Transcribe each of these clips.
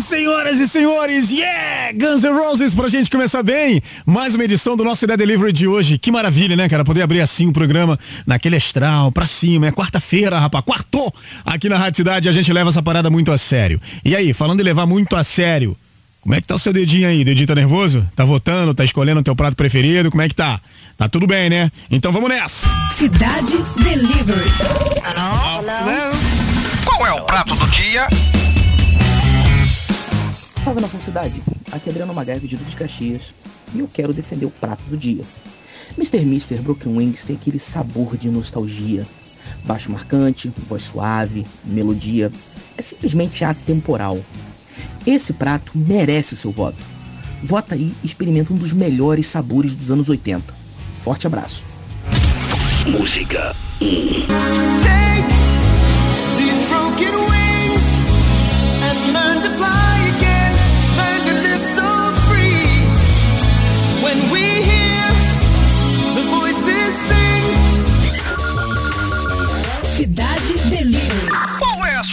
Senhoras e senhores, yeah! Guns N' Roses pra gente começar bem. Mais uma edição do nosso Cidade Delivery de hoje. Que maravilha, né, cara? Poder abrir assim o programa naquele astral, pra cima. É quarta-feira, rapaz. Quartou! Aqui na Rádio Cidade a gente leva essa parada muito a sério. E aí, falando em levar muito a sério, como é que tá o seu dedinho aí? Dedinho tá nervoso? Tá votando? Tá escolhendo o teu prato preferido? Como é que tá? Tá tudo bem, né? Então vamos nessa! Cidade Delivery. Alô? Alô? Qual é o prato do dia? Salve nação cidade, aqui é Adriano Magalhães de Duque de Caxias e eu quero defender o prato do dia. Mr. Mister Broken Wings tem aquele sabor de nostalgia. Baixo marcante, voz suave, melodia, é simplesmente atemporal. Esse prato merece o seu voto. Vota aí e experimenta um dos melhores sabores dos anos 80. Forte abraço. Música 1. Take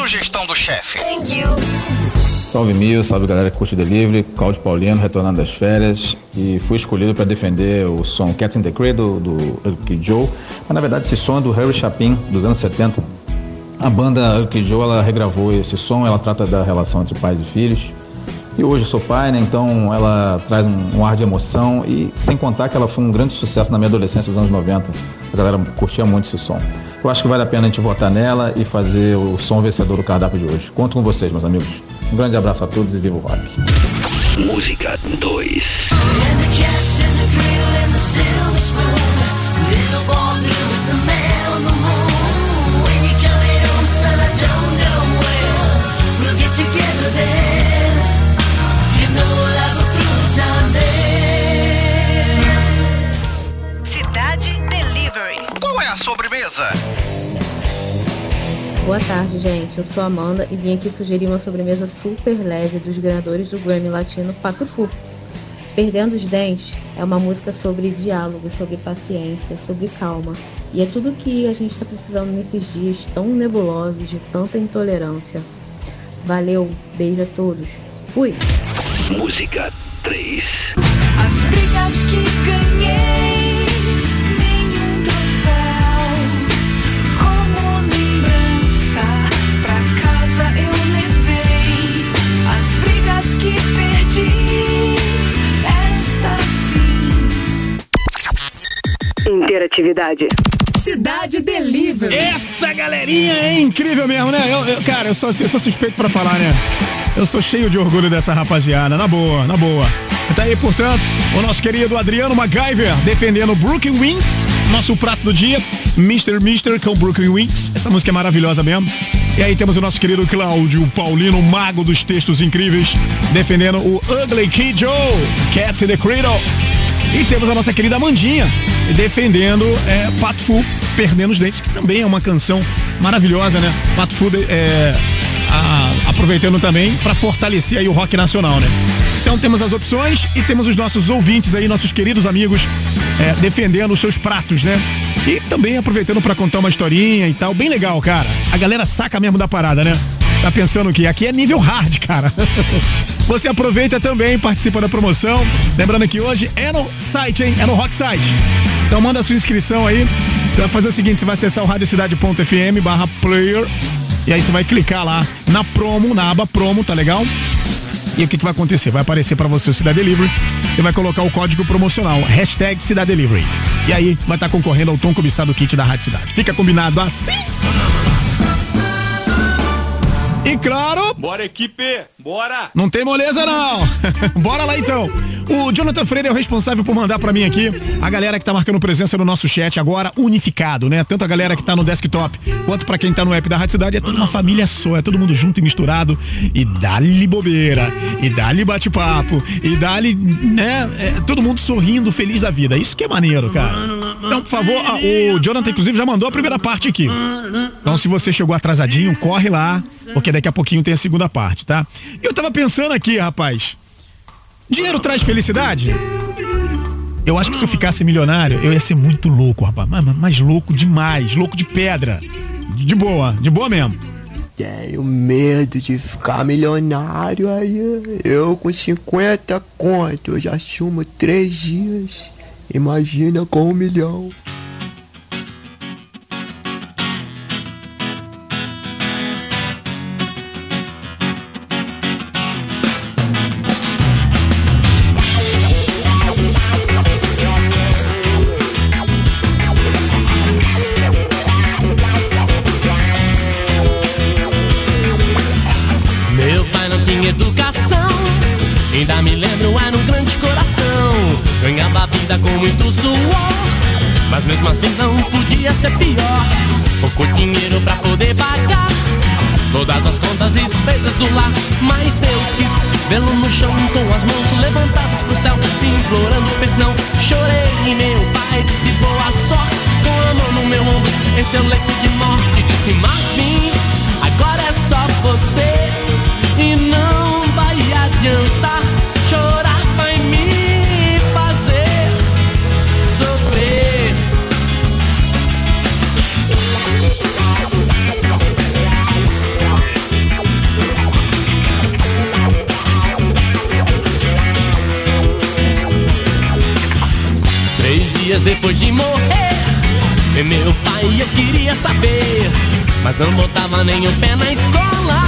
sugestão do chefe? Salve Mil, salve galera que curte o Delivery, Claudio Paulino retornando das férias e fui escolhido para defender o som Cats in the Cradle do Lucky Joe, mas na verdade esse som é do Harry Chapin dos anos 70. A banda Lucky Joe ela regravou esse som, ela trata da relação entre pais e filhos. E hoje eu sou pai, né? Então ela traz um, um ar de emoção e sem contar que ela foi um grande sucesso na minha adolescência dos anos 90. A galera curtia muito esse som. Eu acho que vale a pena a gente votar nela e fazer o som vencedor do cardápio de hoje. Conto com vocês, meus amigos. Um grande abraço a todos e viva o rock. Música 2. Boa tarde, gente. Eu sou a Amanda e vim aqui sugerir uma sobremesa super leve dos ganhadores do Grammy Latino Pato Fu. Perdendo os Dentes é uma música sobre diálogo, sobre paciência, sobre calma. E é tudo que a gente está precisando nesses dias tão nebulosos, de tanta intolerância. Valeu, beijo a todos. Fui! Música 3. As brigas que ganhei, Interatividade. Cidade Delivery. Essa galerinha é incrível mesmo, né? Eu, eu- cara, eu sou, eu sou suspeito pra falar, né? Eu sou cheio de orgulho dessa rapaziada, na boa, na boa. Tá aí, portanto, o nosso querido Adriano MacGyver defendendo Brooklyn Wings, nosso prato do dia, Mr. Mister com Brooklyn Wings. Essa música é maravilhosa mesmo. E aí temos o nosso querido Cláudio Paulino, mago dos textos incríveis, defendendo o Ugly Kid Joe, Cats in the Cradle. E temos a nossa querida Amandinha defendendo é, Pato Fu, Perdendo os Dentes, que também é uma canção maravilhosa, né? Pato Fu é, aproveitando também para fortalecer aí o rock nacional, né? Então temos as opções e temos os nossos ouvintes aí, nossos queridos amigos, é, defendendo os seus pratos, né? E também aproveitando para contar uma historinha e tal. Bem legal, cara. A galera saca mesmo da parada, né? Tá pensando que aqui é nível hard, cara. Você aproveita também, participa da promoção. Lembrando que hoje é no site, hein? É no Rock Site. Então manda a sua inscrição aí. Você vai fazer o seguinte: você vai acessar o radiocidade.fm barra player. E aí você vai clicar lá na promo, na aba promo, tá legal? E o que, que vai acontecer? Vai aparecer pra você o Cidade Delivery. Você vai colocar o código promocional, hashtag Cidade Delivery. E aí vai estar concorrendo ao Tom Cobiçado Kit da Rádio Cidade. Fica combinado assim? E claro, Bora, equipe! Bora! não tem moleza não. Bora lá então. O Jonathan Freire é o responsável por mandar pra mim aqui a galera que tá marcando presença no nosso chat agora unificado, né? Tanto a galera que tá no desktop quanto pra quem tá no app da Rádio Cidade, é toda uma família só, é todo mundo junto e misturado e dá-lhe bobeira, e dá-lhe bate-papo, e dá-lhe, né? é, todo mundo sorrindo, feliz da vida. Isso que é maneiro, cara. Então, por favor, ah, o Jonathan inclusive já mandou a primeira parte aqui. Então, se você chegou atrasadinho, corre lá, porque daqui a pouquinho tem a segunda parte, tá? Eu tava pensando aqui, rapaz. Dinheiro traz felicidade? Eu acho que se eu ficasse milionário, eu ia ser muito louco, rapaz. Mas, mas louco demais, louco de pedra. De boa, de boa mesmo. tenho medo de ficar milionário aí. Eu com 50 conto, eu já sumo três dias. Imagina com um milhão. Contas e despesas do lar. Mas Deus quis vê-lo no chão com as mãos levantadas pro céu, implorando perdão. Chorei e meu pai disse boa sorte, com a mão no meu ombro, em seu leito de morte. Disse Marvin, agora é só você. E não vai adiantar depois de morrer, e meu pai eu queria saber, mas não botava o pé na escola.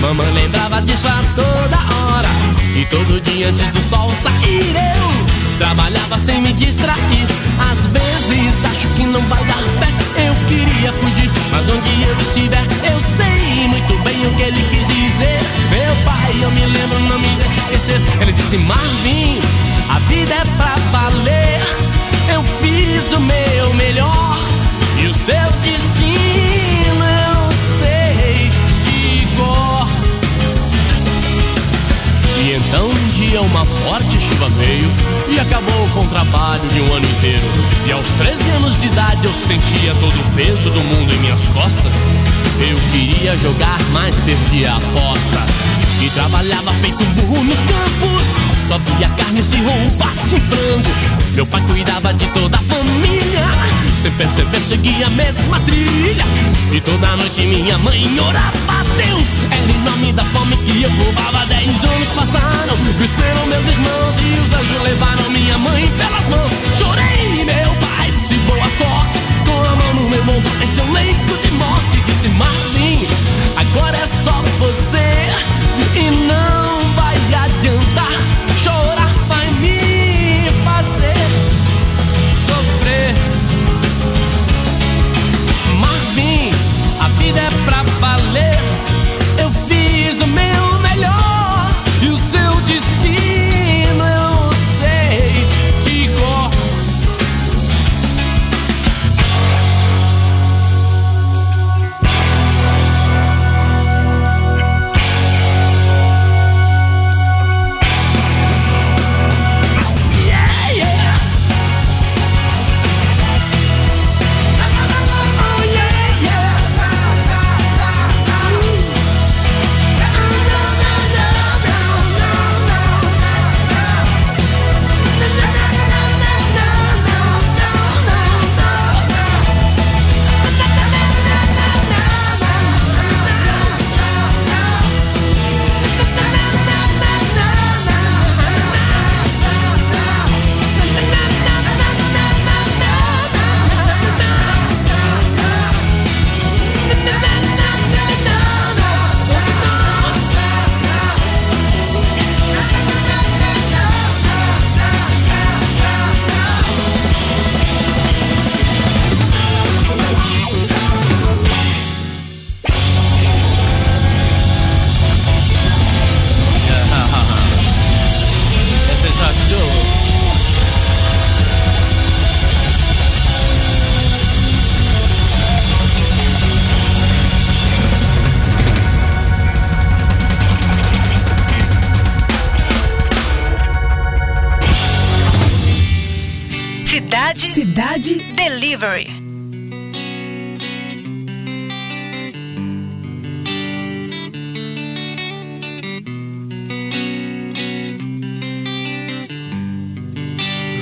Mamãe lembrava disso a toda hora, e todo dia antes do sol sair eu trabalhava sem me distrair. Às vezes acho que não vai dar pé, eu queria fugir, mas onde eu estiver eu sei muito bem o que ele quis dizer. Meu pai, eu me lembro, não me deixe esquecer. Ele disse Marvin, a vida é pra valer. Eu fiz o meu melhor e o seu destino eu sei de cor. E então um dia uma forte chuva veio e acabou com o trabalho de um ano inteiro. E aos 13 anos de idade eu sentia todo o peso do mundo em minhas costas. Eu queria jogar, mas perdi a aposta. E trabalhava feito burro nos campos. Só via carne se roubasse frango. Meu pai cuidava de toda a família. Sem perceber, seguia a mesma trilha. E toda noite minha mãe orava a Deus. Era em nome da fome que eu roubava. Dez anos passaram, cresceram meus irmãos. E os anjos levaram minha mãe pelas mãos. Chorei, meu pai disse boa sorte. Com a mão no meu ombro, em seu leito de morte. Disse Marvin, agora é só você. E não vai adiantar. Chorar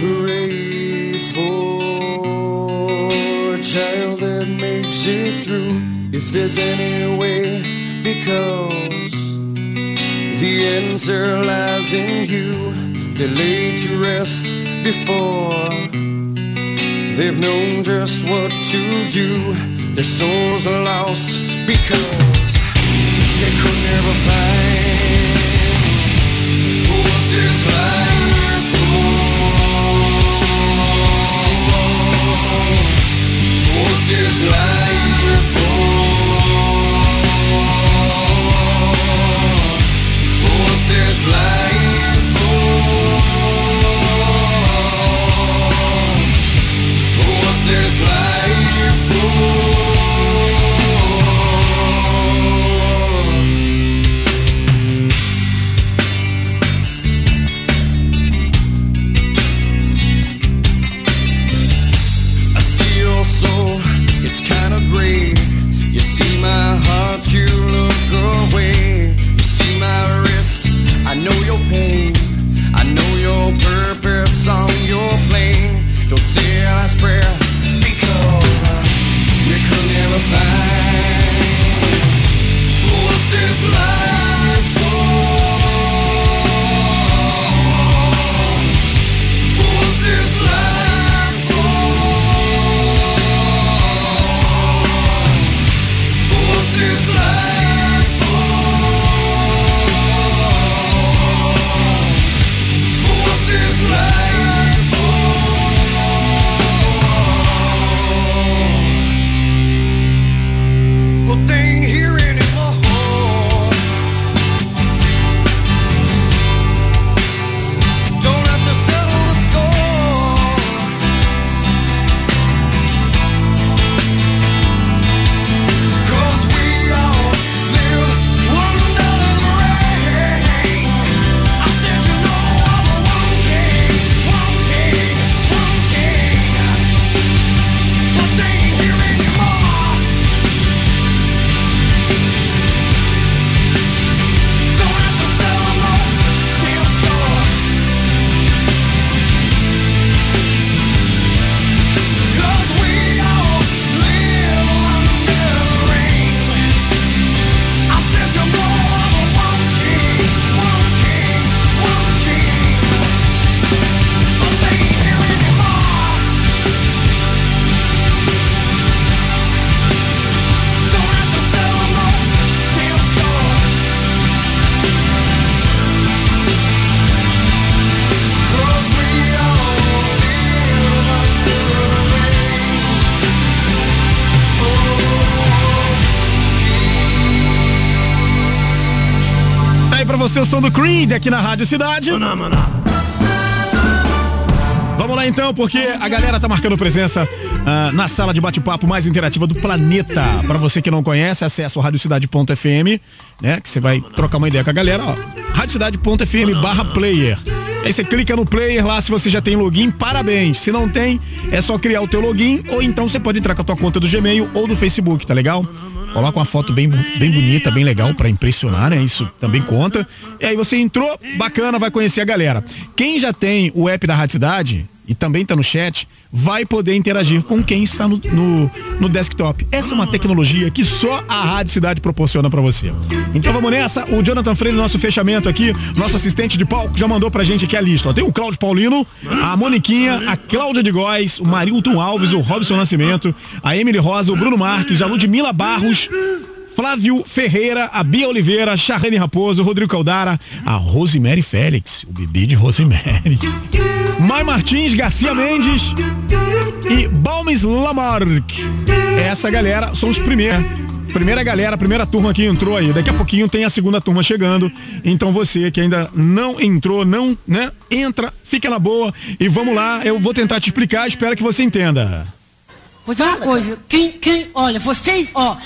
Hooray for a child that makes it through. If there's any way because the answer lies in you. They laid to rest before they've known just what to do. Their souls are lost because they could never find what's this life som do Creed aqui na Rádio Cidade. Vamos lá então, porque a galera tá marcando presença ah, na sala de bate-papo mais interativa do planeta. Pra você que não conhece, acessa o radiocidade.fm, né? Que você vai trocar uma ideia com a galera, ó. radiocidade.fm barra player. Aí você clica no player lá, se você já tem login, parabéns. Se não tem, é só criar o teu login ou então você pode entrar com a tua conta do Gmail ou do Facebook, tá legal? Coloca uma foto bem, bem bonita, bem legal pra impressionar, né? Isso também conta. E aí você entrou, bacana, vai conhecer a galera. Quem já tem o app da Rádio Cidade e também tá no chat, vai poder interagir com quem está no, no, no desktop. Essa é uma tecnologia que só a Rádio Cidade proporciona pra você. Então vamos nessa. O Jonathan Freire, nosso fechamento aqui, nosso assistente de palco, já mandou pra gente aqui a lista. Ó, tem o Cláudio Paulino, a Moniquinha, a Cláudia de Góes, o Marilton Alves, o Robson Nascimento, a Emily Rosa, o Bruno Marques, a Ludmila Barros, Flávio Ferreira, a Bia Oliveira, Charrene Raposo, Rodrigo Caldara, a Rosemary Félix, o bebê de Rosemary. Mai Martins, Garcia Mendes e Balmes Lamarck. Essa galera são os primeiros. Primeira galera, primeira turma que entrou aí. Daqui a pouquinho tem a segunda turma chegando. Então você que ainda não entrou, não, né? Entra, fica na boa e vamos lá. Eu vou tentar te explicar, espero que você entenda. Vou dizer uma coisa, quem, quem, olha, vocês, ó,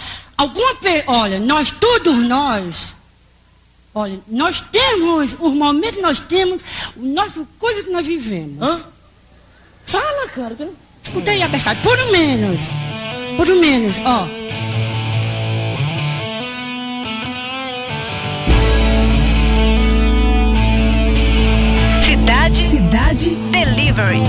alguma, pe- olha, nós, todos nós, olha, nós temos, os momentos que nós temos, o nosso, coisa que nós vivemos. Hã? Fala, cara, escutei a bestade, por menos, por menos, ó. Cidade. Cidade. Delivery.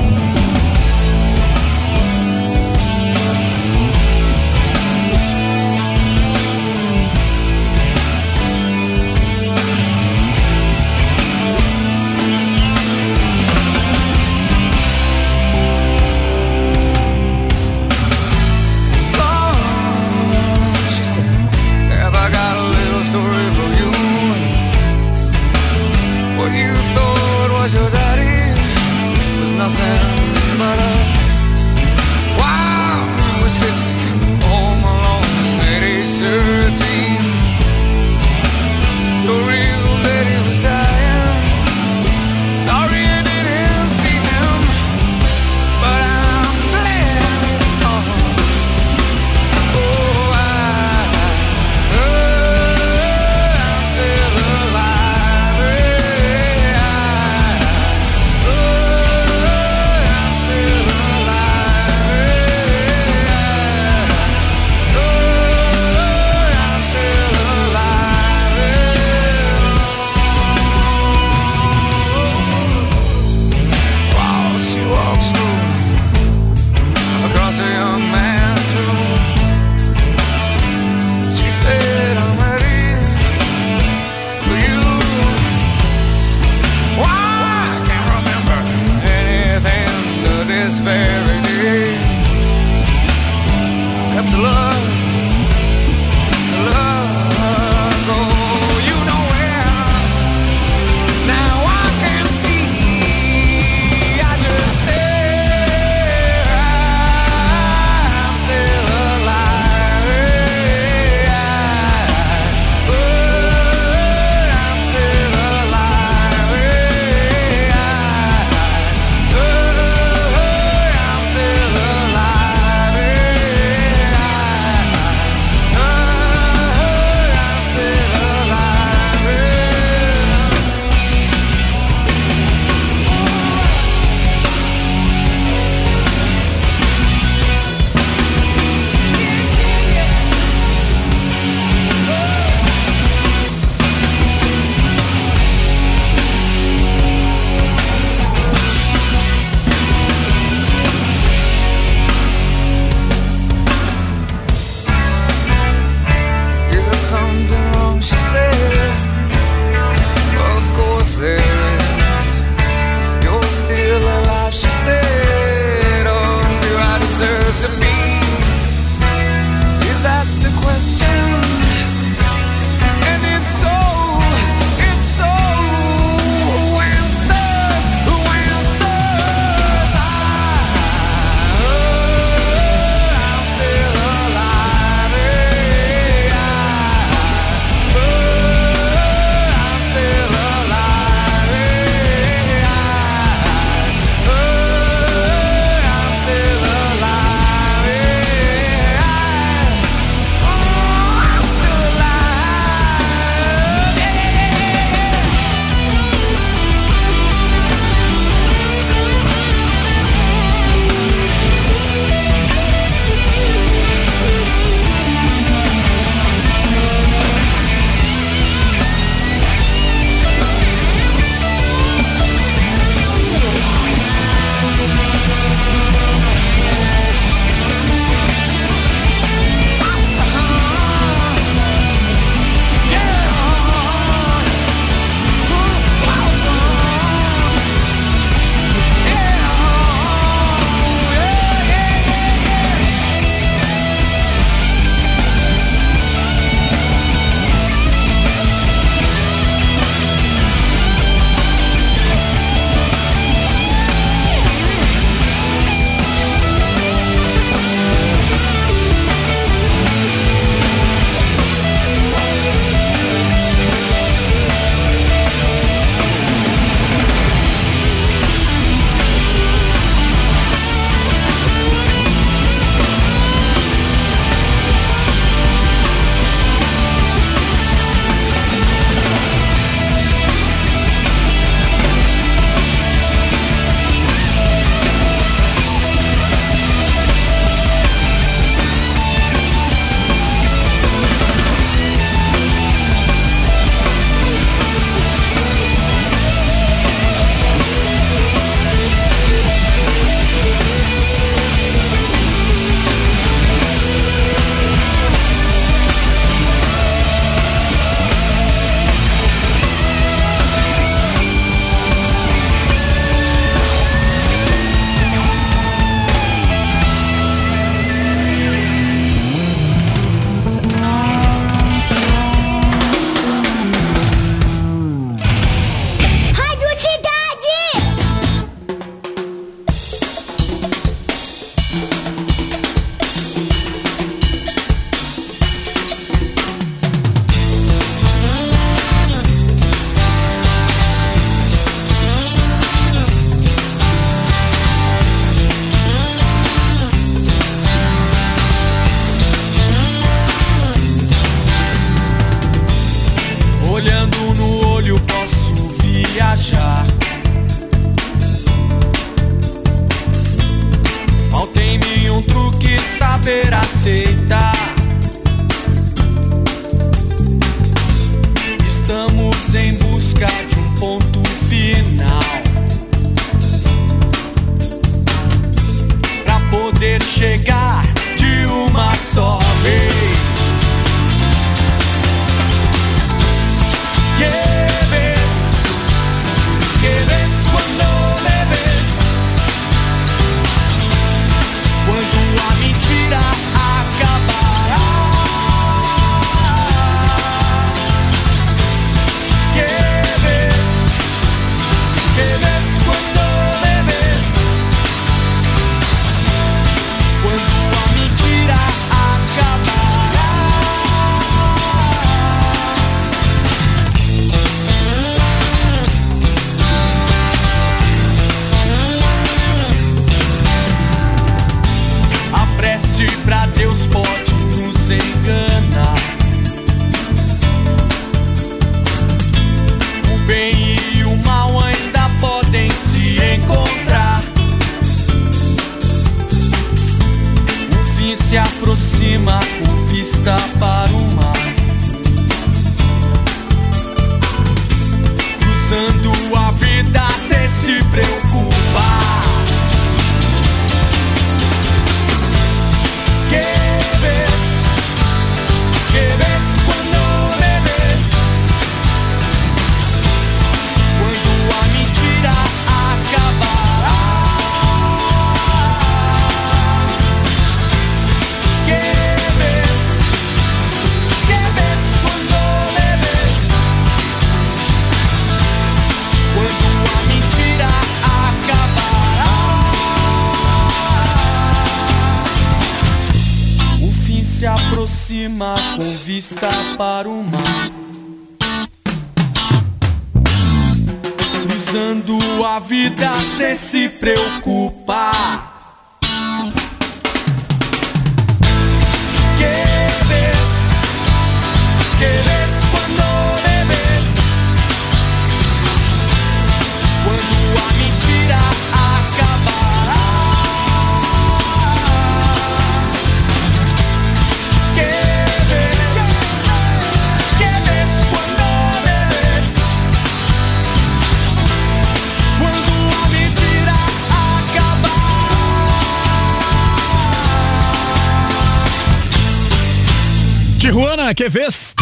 Tijuana, que vez?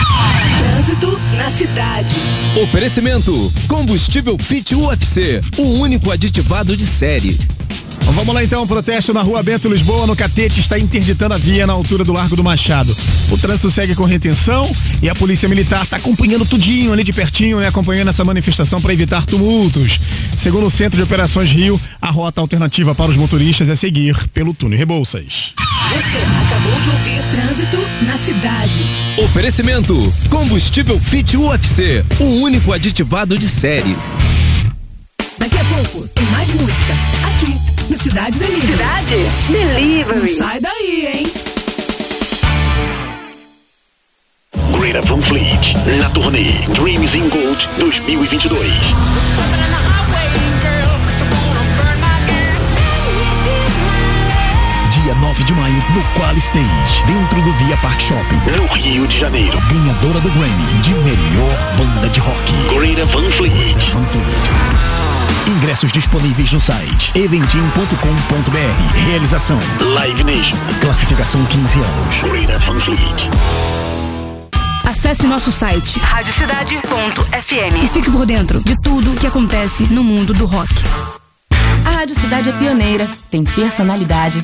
Trânsito na cidade. Oferecimento: Combustível Fit UFC, o único aditivado de série. Vamos lá então, protesto na rua Bento Lisboa, no Catete, está interditando a via na altura do Largo do Machado. O trânsito segue com retenção e a Polícia Militar está acompanhando tudinho ali de pertinho, né? Acompanhando essa manifestação para evitar tumultos. Segundo o Centro de Operações Rio, a rota alternativa para os motoristas é seguir pelo túnel Rebouças. Você acabou de ouvir Trânsito na cidade. Oferecimento: Combustível Fit UFC, o único aditivado de série. Daqui a pouco tem mais música. Aqui, no Cidade Delivery. Cidade Delivery. Não sai daí, hein? Greta Van Fleet, na turnê Dreams in Gold 2022. Dia 9 de maio, no Qual Stage, dentro do Via Park Shopping. No Rio de Janeiro. Ganhadora do Grammy de melhor banda de rock. Greta Van Fleet. Van Fleet. Ingressos disponíveis no site eventim.com.br. Realização Live Nation. Classificação 15 anos. Greta Van Fleet. Acesse nosso site Radiocidade.fm. e fique por dentro de tudo que acontece no mundo do rock. A Rádio Cidade é pioneira, tem personalidade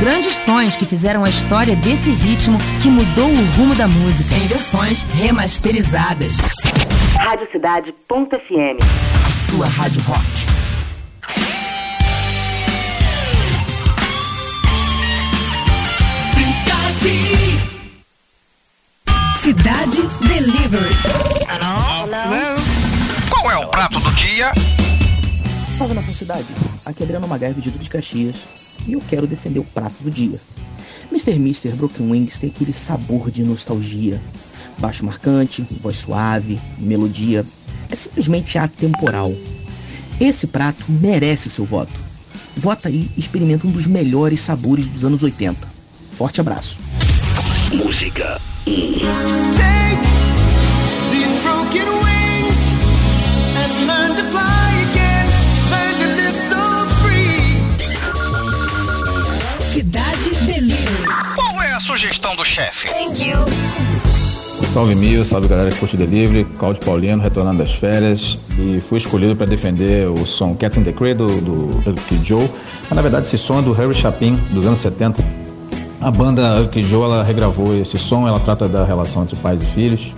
Grandes sons que fizeram a história desse ritmo que mudou o rumo da música. Em versões remasterizadas. Radiocidade.fm. A sua rádio rock. Cidade. Cidade Delivery. Qual é o prato do dia? Salve nação cidade, aqui é Adriano de Duque de Caxias e eu quero defender o prato do dia. Mr. Mister Broken Wings tem aquele sabor de nostalgia. Baixo marcante, voz suave, melodia. É simplesmente atemporal. Esse prato merece o seu voto. Vota aí e experimenta um dos melhores sabores dos anos 80. Forte abraço. Música These broken sugestão do chefe? Thank you. Salve Mil, salve galera que curte Delivery, Claudio Paulino, retornando das férias e fui escolhido para defender o som Cats in the Cradle do Kid Joe. Mas na verdade esse som é do Harry Chapin, dos anos 70. A banda Kid Joe ela regravou esse som, ela trata da relação entre pais e filhos.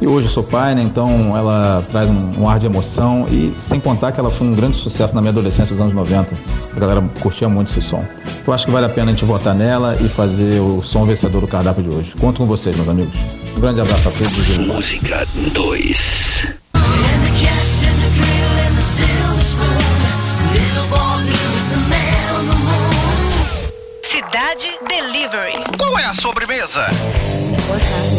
E hoje eu sou pai, né? Então ela traz um, um ar de emoção e sem contar que ela foi um grande sucesso na minha adolescência dos anos 90. A galera curtia muito esse som. Eu acho que vale a pena a gente votar nela e fazer o som vencedor do cardápio de hoje. Conto com vocês, meus amigos. Um grande abraço a todos e Música 2 Cidade Delivery. Qual é a sobremesa? Boa tarde,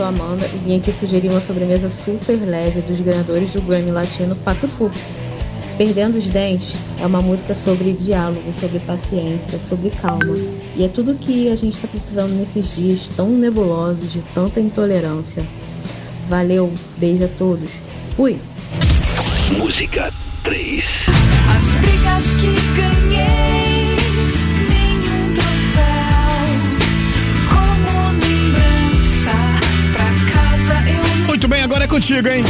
sou a Amanda e vim aqui sugerir uma sobremesa super leve dos ganhadores do Grammy Latino Pato Fu. Perdendo os Dentes é uma música sobre diálogo, sobre paciência, sobre calma. E é tudo que a gente está precisando nesses dias tão nebulosos, de tanta intolerância. Valeu, beijo a todos. Fui! Música 3 As brigas que ganhei, Muito bem, agora é contigo, hein?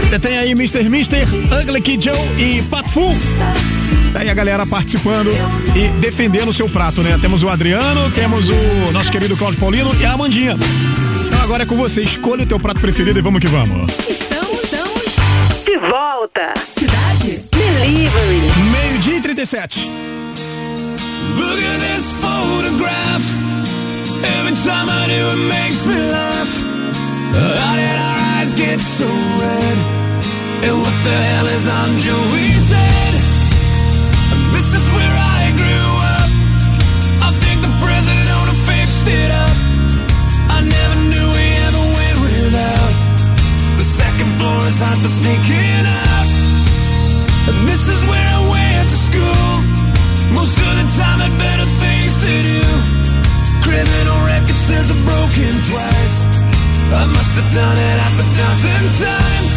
Você tem aí Mr. Mister, Ugly Kid Joe e Pat Fu. Tá aí a galera participando e defendendo o seu prato, né? Temos o Adriano, temos o nosso querido Cláudio Paulino e a Amandinha. Então agora é com você, escolha o teu prato preferido e vamos que vamos. Estamos, estamos. De volta. Cidade Delivery. Meio-dia e 37. Look at this photograph. Every time I do, it makes me laugh. How did our eyes get so red? And what the hell is on Joey's head? This is where I grew up. I think the president fixed it up. I never knew we ever went without. The second floor is hot for sneaking out. And this is where I went to school. Most of the time had better things to do. Criminal record says I'm broken twice. I must have done it half a dozen times.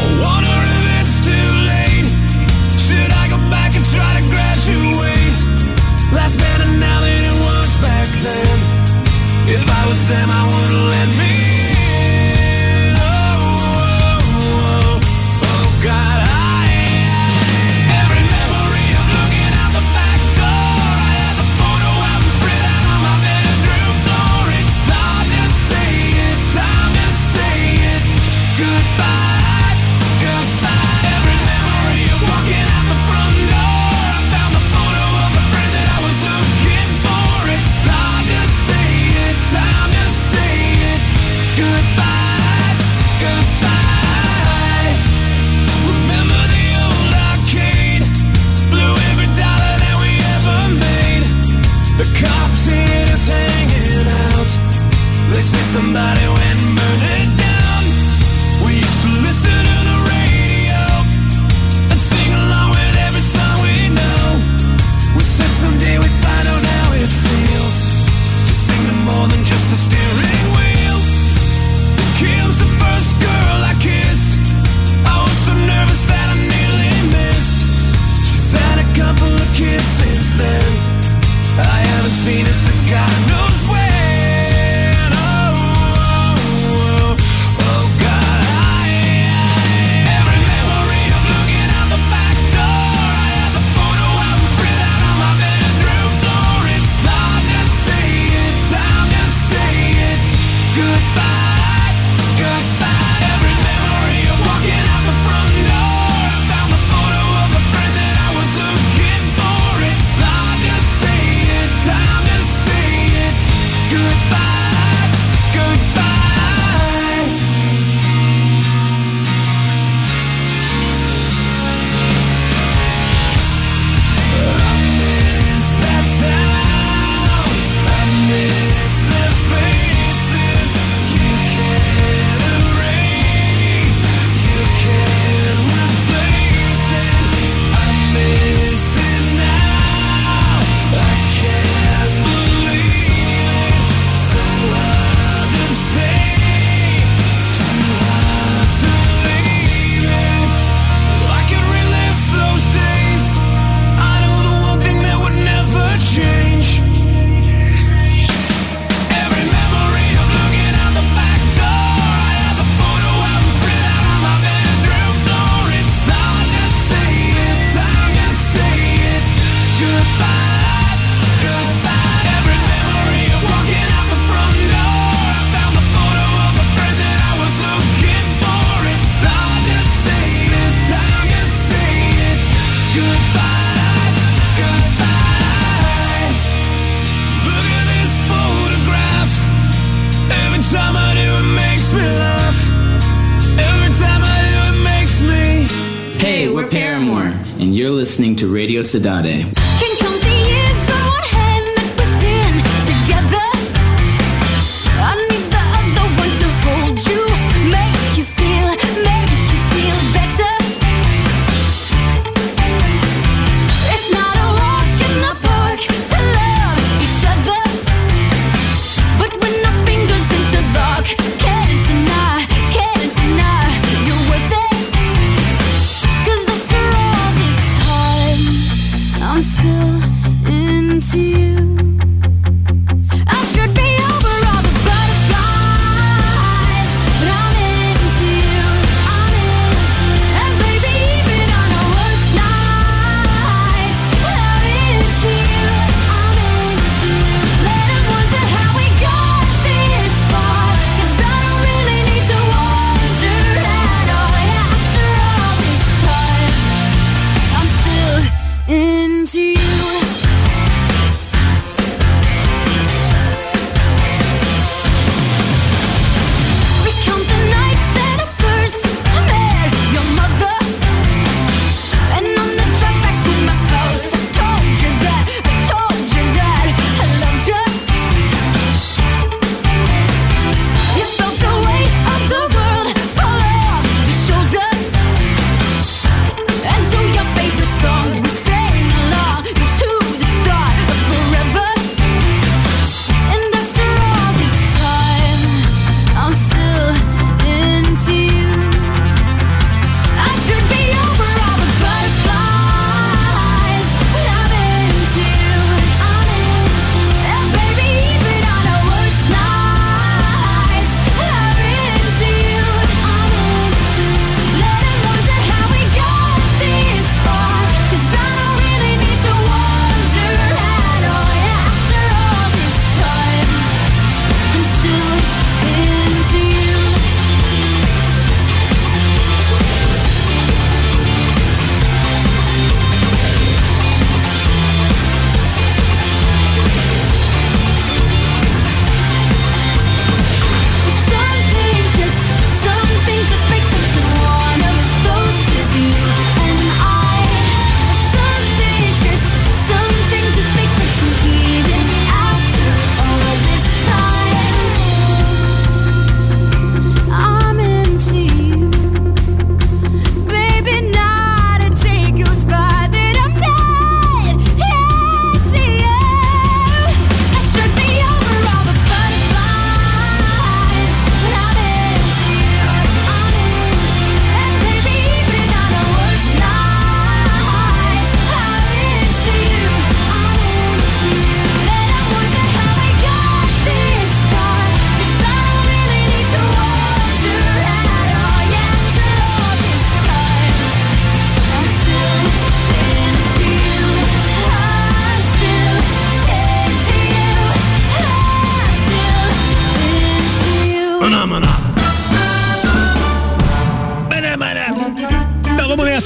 I wonder if it's too late. Should I go back and try to graduate? Life's better now than it was back then. If I was them, I wouldn't let me to Radio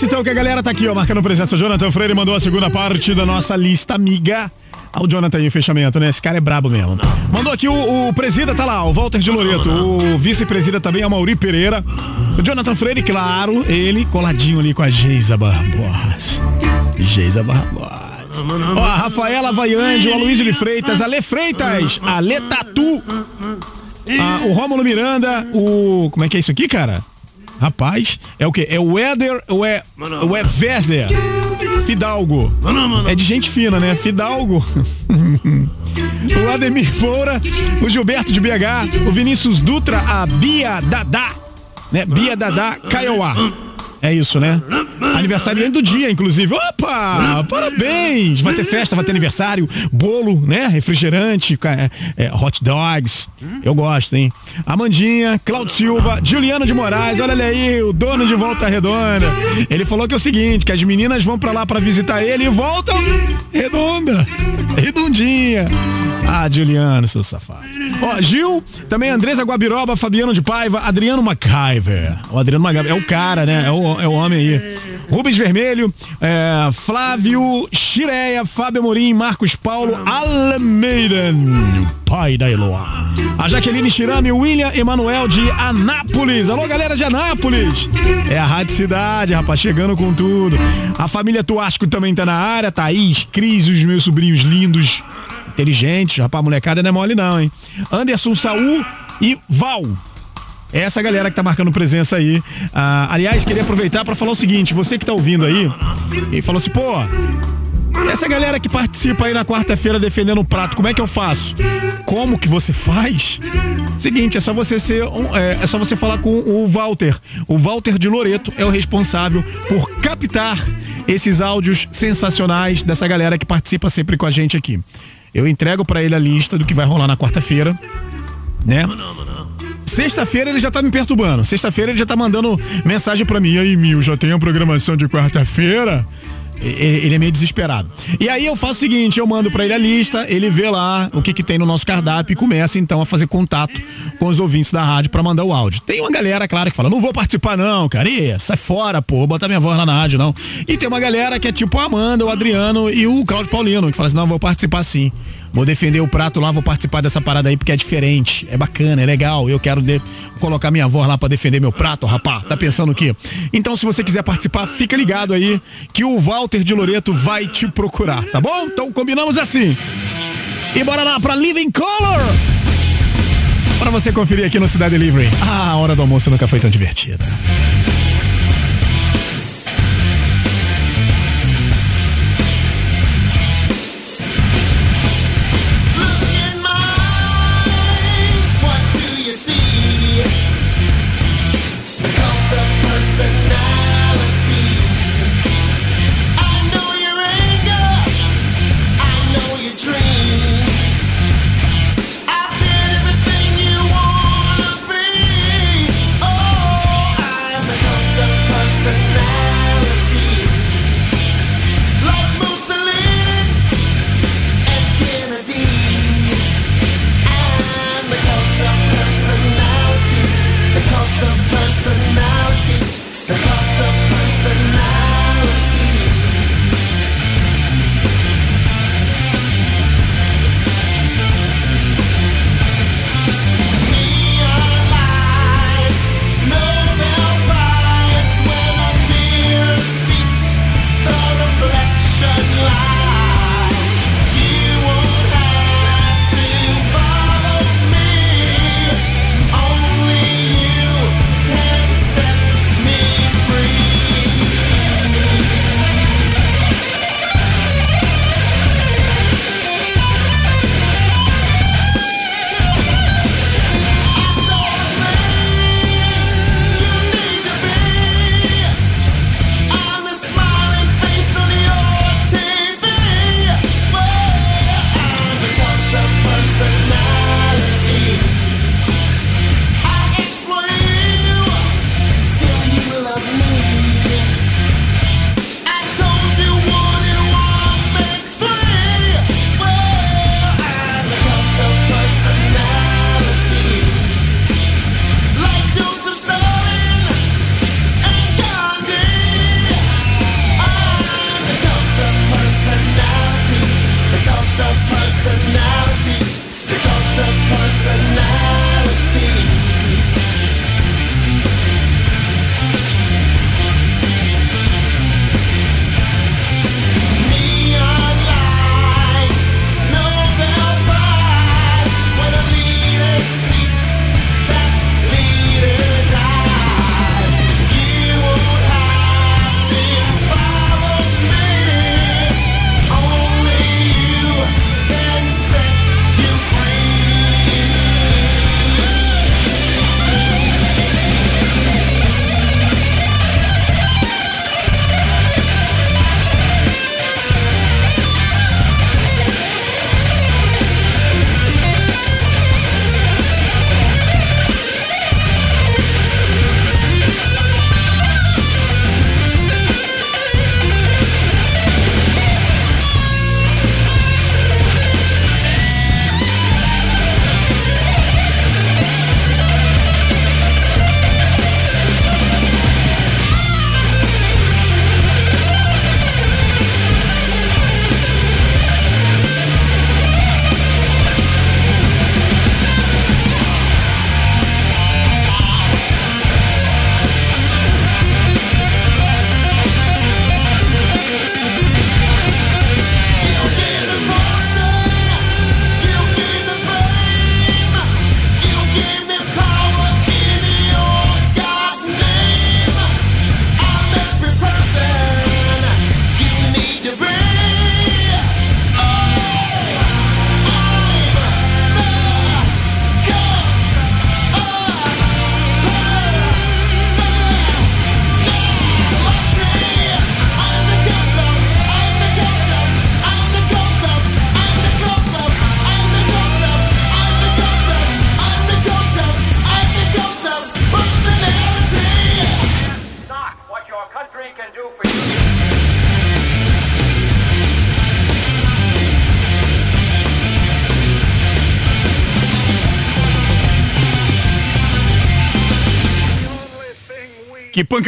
Então então, que a galera tá aqui, ó, marcando presença. Jonathan Freire mandou a segunda parte da nossa lista amiga. Olha o Jonathan aí, fechamento, né? Esse cara é brabo mesmo. Mandou aqui o, o presida, tá lá, o Walter de Loreto. O vice-presida também é o Mauri Pereira. O Jonathan Freire, claro, ele coladinho ali com a Geisa Barbosa. Geisa Barbosa. Ó, a Rafaela Vaiande, o Aloysio de Freitas, Ale Freitas, Ale Tatu. Ah, o Rômulo Miranda, o. Como é que é isso aqui, cara? Rapaz, é o quê? É o Éder, ou é, ou é Werder Fidalgo. É de gente fina, né? Fidalgo. o Ademir Moura, o Gilberto de BH, o Vinícius Dutra, a Bia Dadá, né? Bia Dadá Kaiowá. É isso, né? Aniversariante do dia, inclusive. Opa! Parabéns! Vai ter festa, vai ter aniversário, bolo, né? Refrigerante, é, é, hot dogs. Eu gosto, hein? Amandinha, Claudio Silva, Juliano de Moraes, olha ele aí, o dono de Volta Redonda. Ele falou que é o seguinte, que as meninas vão pra lá pra visitar ele e voltam redonda, redondinha. Ah, Juliano, seu safado. Ó, Gil, também Andresa Guabiroba, Fabiano de Paiva, Adriano MacGyver. O Adriano MacGyver é o cara, né? É o, é o homem aí. Rubens Vermelho, é, Flávio Chireia, Fábio Amorim, Marcos Paulo, Almeida, pai da Eloá. A Jaqueline Chirame, William Emanuel de Anápolis. Alô, galera de Anápolis. É a Rádio Cidade, rapaz, chegando com tudo. A família Tuasco também tá na área. Thaís, Cris, os meus sobrinhos lindos, inteligentes. Rapaz, molecada não é mole não, hein? Anderson Saul e Val. Essa galera que tá marcando presença aí. Ah, aliás, queria aproveitar para falar o seguinte: você que tá ouvindo aí e falou assim, pô, essa galera que participa aí na quarta-feira defendendo o prato, como é que eu faço? Como que você faz? Seguinte, é só você ser, é, é só você falar com o Walter. O Walter de Loreto é o responsável por captar esses áudios sensacionais dessa galera que participa sempre com a gente aqui. Eu entrego pra ele a lista do que vai rolar na quarta-feira, né? Sexta-feira ele já tá me perturbando. Sexta-feira ele já tá mandando mensagem pra mim. E aí, Mil, já tem a programação de quarta-feira? Ele é meio desesperado. E aí eu faço o seguinte, eu mando pra ele a lista, ele vê lá o que que tem no nosso cardápio e começa então a fazer contato com os ouvintes da rádio pra mandar o áudio. Tem uma galera, claro, que fala, não vou participar não, cara, Ih, sai fora, pô, botar minha voz lá na rádio não. E tem uma galera que é tipo a Amanda, o Adriano e o Cláudio Paulino, que fala assim, não, vou participar sim. Vou defender o prato lá, vou participar dessa parada aí porque é diferente, é bacana, é legal. Eu quero de- colocar minha voz lá pra defender meu prato, rapá. Tá pensando o quê? Então, se você quiser participar, fica ligado aí que o Walter de Loreto vai te procurar, tá bom? Então combinamos assim. E bora lá pra Living Color! Pra você conferir aqui no Cidade Livre. Ah, a hora do almoço nunca foi tão divertida.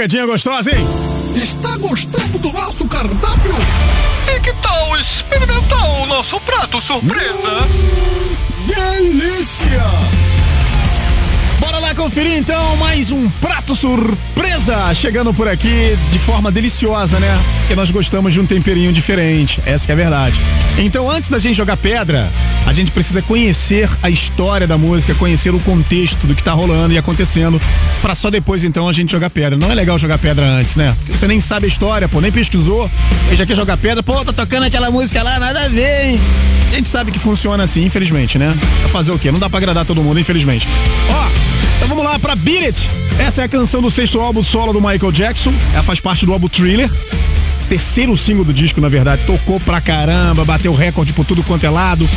Que pancadinha gostosa, hein? Está gostando do nosso cardápio? E que tal experimentar o nosso prato surpresa? Delícia! Conferir então mais um prato surpresa chegando por aqui de forma deliciosa, né? Porque nós gostamos de um temperinho diferente, essa é a verdade. Então, antes da gente jogar pedra, a gente precisa conhecer a história da música, conhecer o contexto do que tá rolando e acontecendo, pra só depois então a gente jogar pedra. Não é legal jogar pedra antes, né? Porque você nem sabe a história, pô, nem pesquisou, e já quer jogar pedra, pô, tá tocando aquela música lá, nada a ver, hein? A gente sabe que funciona assim, infelizmente, né? Pra fazer o quê? Não dá pra agradar todo mundo, infelizmente. Ó, então vamos lá pra Beat It. Essa é a canção do sexto álbum solo do Michael Jackson. Ela faz parte do álbum Thriller. Terceiro single do disco, na verdade. Tocou pra caramba, bateu recorde por tudo quanto é lado.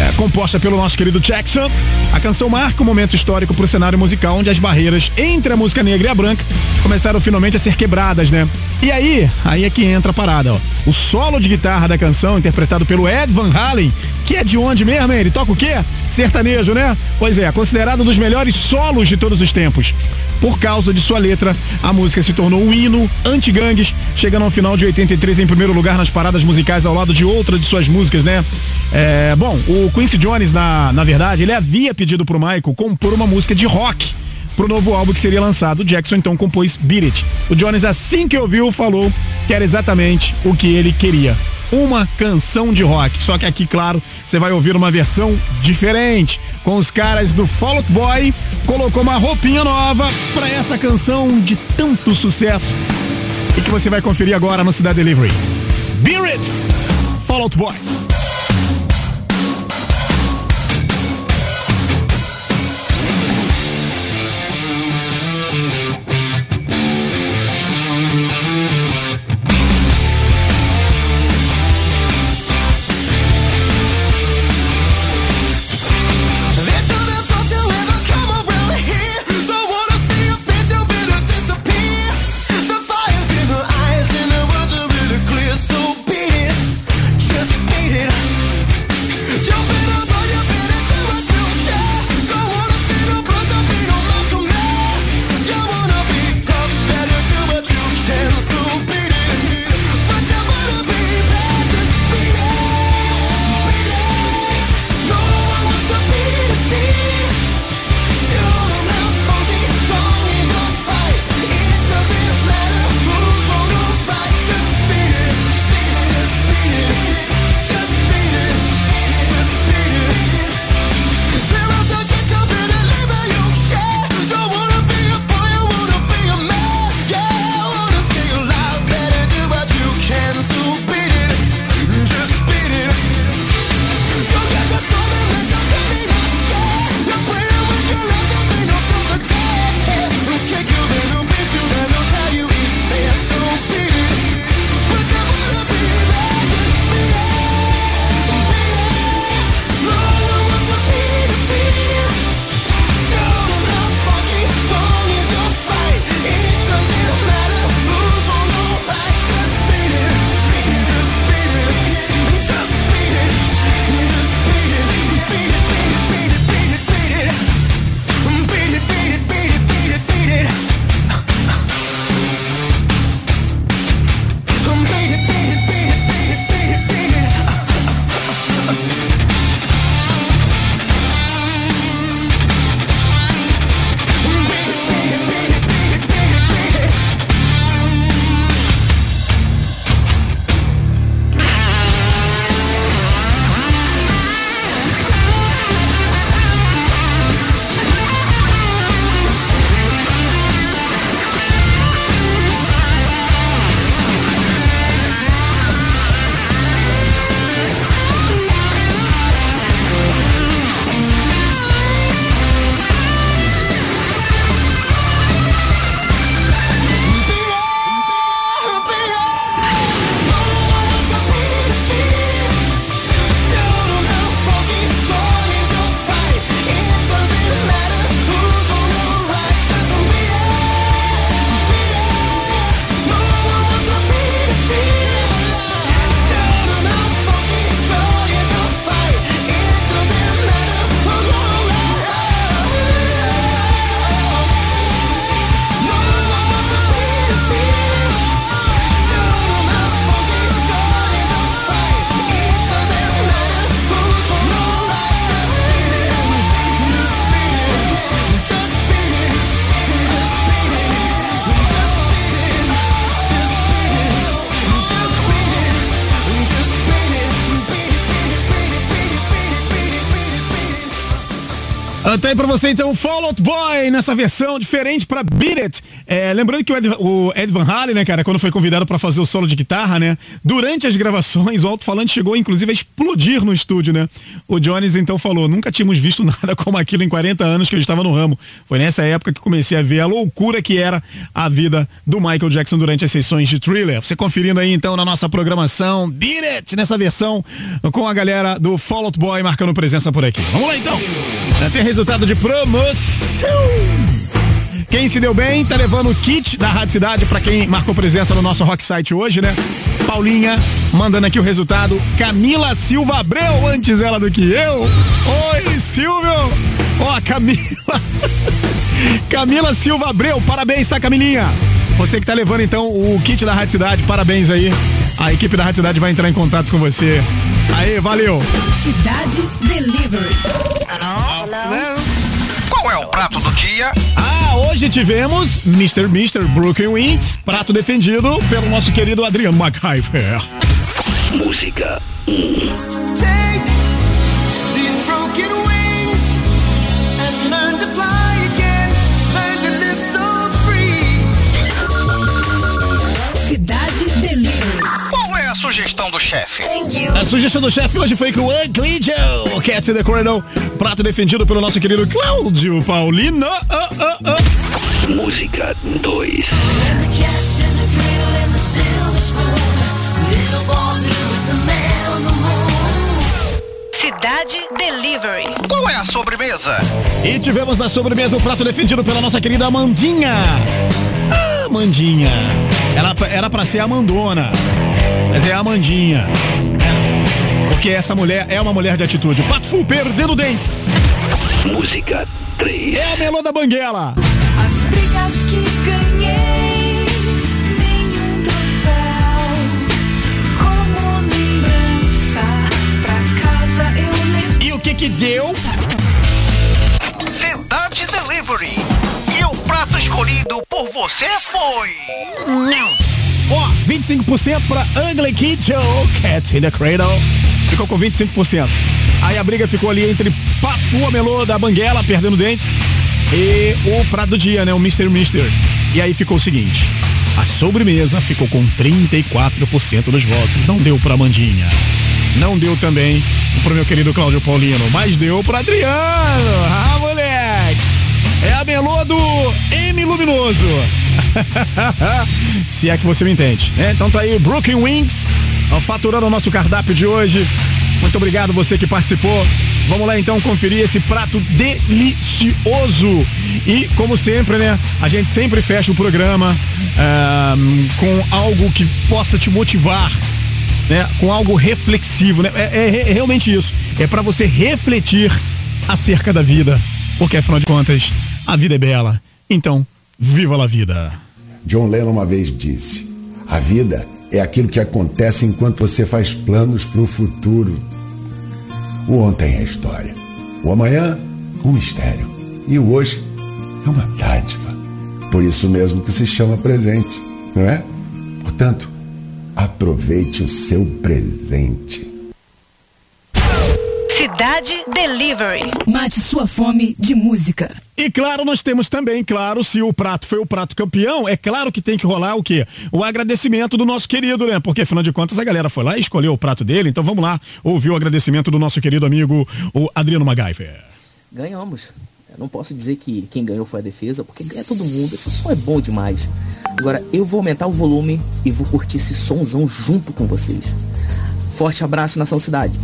É, composta pelo nosso querido Jackson. A canção marca um momento histórico pro cenário musical, onde as barreiras entre a música negra e a branca começaram finalmente a ser quebradas, né? E aí, aí é que entra a parada, ó. O solo de guitarra da canção, interpretado pelo Ed Van Halen, que é de onde mesmo, hein? Ele toca o quê? Sertanejo, né? Pois é, considerado um dos melhores solos de todos os tempos. Por causa de sua letra, a música se tornou um hino anti-gangues, chegando ao final de 83 em primeiro lugar nas paradas musicais ao lado de outra de suas músicas, né? É, bom, o Quincy Jones, na, na verdade, ele havia pedido pro Michael compor uma música de rock pro novo álbum que seria lançado. O Jackson então compôs Beat It. O Jones, assim que ouviu, falou que era exatamente o que ele queria. Uma canção de rock. Só que aqui, claro, você vai ouvir uma versão diferente. Com os caras do Fall Out Boy, colocou uma roupinha nova pra essa canção de tanto sucesso. E que você vai conferir agora no Cidade Delivery. Beat It! Fall Out Boy. Tá aí pra você então, Fall Boy, nessa versão diferente pra Beat It. É, lembrando que o Ed, o Ed Van Halen, né, cara, quando foi convidado pra fazer o solo de guitarra, né, durante as gravações, o alto-falante chegou inclusive a explodir no estúdio, né. O Jones então falou, nunca tínhamos visto nada como aquilo em 40 anos que eu estava no ramo. Foi nessa época que comecei a ver a loucura que era a vida do Michael Jackson durante as sessões de Thriller. Você conferindo aí então na nossa programação, Beat It, nessa versão com a galera do Fall Out Boy marcando presença por aqui. Vamos lá então. Tem resultado de promoção. Quem se deu bem tá levando o kit da Rádio Cidade pra quem marcou presença no nosso Rock Site hoje, né? Paulinha mandando aqui o resultado. Camila Silva Abreu, antes ela do que eu. Oi, Silvio. Ó, Camila. Camila Silva Abreu, parabéns, tá, Camilinha? Você que tá levando então o kit da Rádio Cidade, parabéns aí. A equipe da Rádio Cidade vai entrar em contato com você. Aí, valeu. Cidade Delivery. Qual é o prato do dia? Ah, hoje tivemos Mr. Mr. Brooklyn Wings, prato defendido pelo nosso querido Adriano MacGyver. Música 1. Take these broken wings and learn to fly again. Learn to live so free. Cidade Delivery. Qual é a sugestão do chefe? A sugestão do chefe hoje foi com o Ugly Joe, Cats in the Corridor, prato defendido pelo nosso querido Cláudio Paulino. Ah, ah, ah. Música 2. Cidade Delivery. Qual é a sobremesa? E tivemos na sobremesa o prato defendido pela nossa querida Amandinha. Ah, Amandinha. Ela era pra ser Amandona, mas é a Amandinha. É, Porque essa mulher é uma mulher de atitude. Pato Fu perdendo dentes. Música 3. É a melô da Banguela. As que ganhei, nenhum troféu. Como lembrança, pra casa eu levo. E o que que deu? Cidade Delivery. E o prato escolhido por você foi. Ó, 25% pra Ugly Kid Joe, Cats in the Cradle. Ficou com 25%. Aí a briga ficou ali entre Papu Melô da Banguela, perdendo dentes, e o prato do dia, né? O Mr. Mister. E aí ficou o seguinte: a sobremesa ficou com 34% dos votos. Não deu pra Mandinha. Não deu também pro meu querido Cláudio Paulino, mas deu pro Adriano. Ah, moleque! É a melô do M Luminoso. Se é que você me entende. né? Então tá aí, Brooklyn Wings, faturando o nosso cardápio de hoje. Muito obrigado você que participou. Vamos lá então conferir esse prato delicioso. E como sempre, né? A gente sempre fecha o programa ah, com algo que possa te motivar né, com algo reflexivo, né? É, é- é realmente isso. É pra você refletir acerca da vida, porque afinal de contas, a vida é bela. Então, viva a vida. John Lennon uma vez disse: A vida é aquilo que acontece enquanto você faz planos para o futuro. O ontem é história. O amanhã, um mistério. E o hoje é uma dádiva. Por isso mesmo que se chama presente, não é? Portanto, aproveite o seu presente. Cidade Delivery. Mate sua fome de música. E claro, nós temos também, claro, se o prato foi o prato campeão, é claro que tem que rolar o quê? O agradecimento do nosso querido, né? Porque afinal de contas a galera foi lá e escolheu o prato dele, então vamos lá ouvir o agradecimento do nosso querido amigo, o Adriano MacGyver. Ganhamos. Eu não posso dizer que quem ganhou foi a defesa, porque ganha todo mundo. Esse som é bom demais. Agora, eu vou aumentar o volume e vou curtir esse somzão junto com vocês. Forte abraço, Nação Cidade.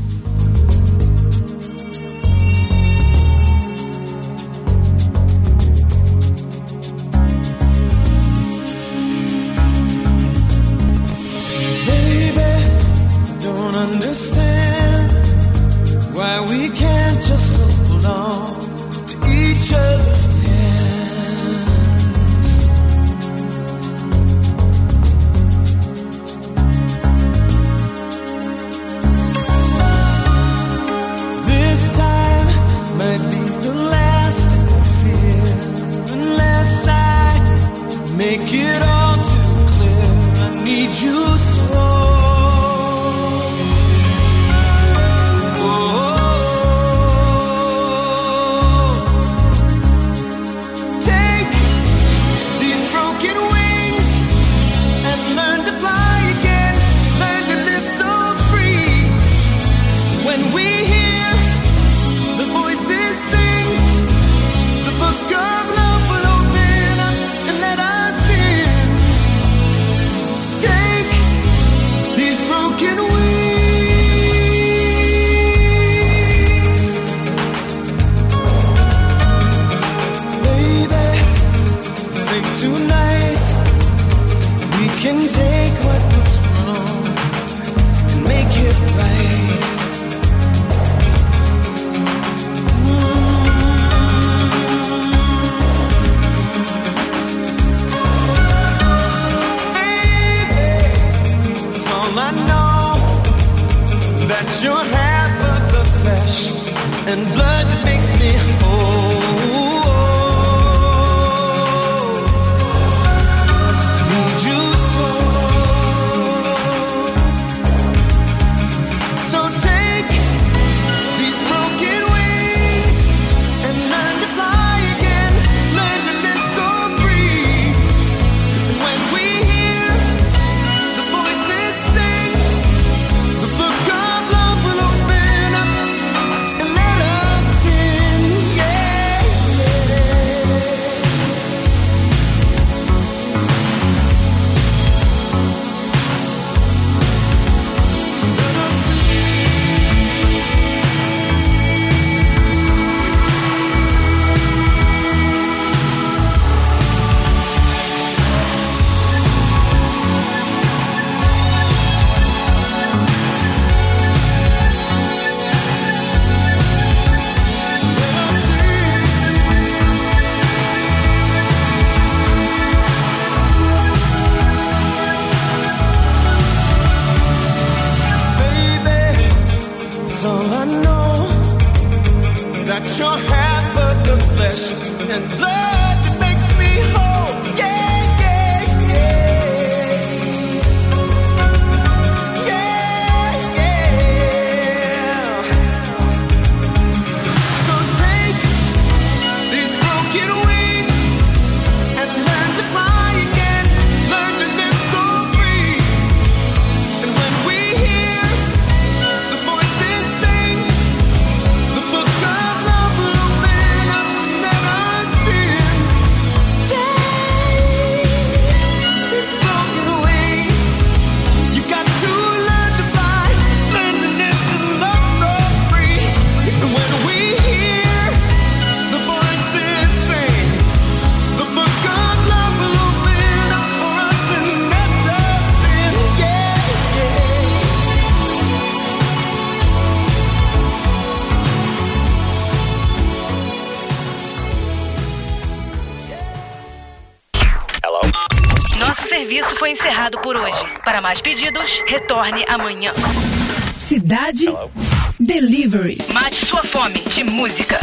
Retorne amanhã. Cidade Hello. Delivery. Mate sua fome de música.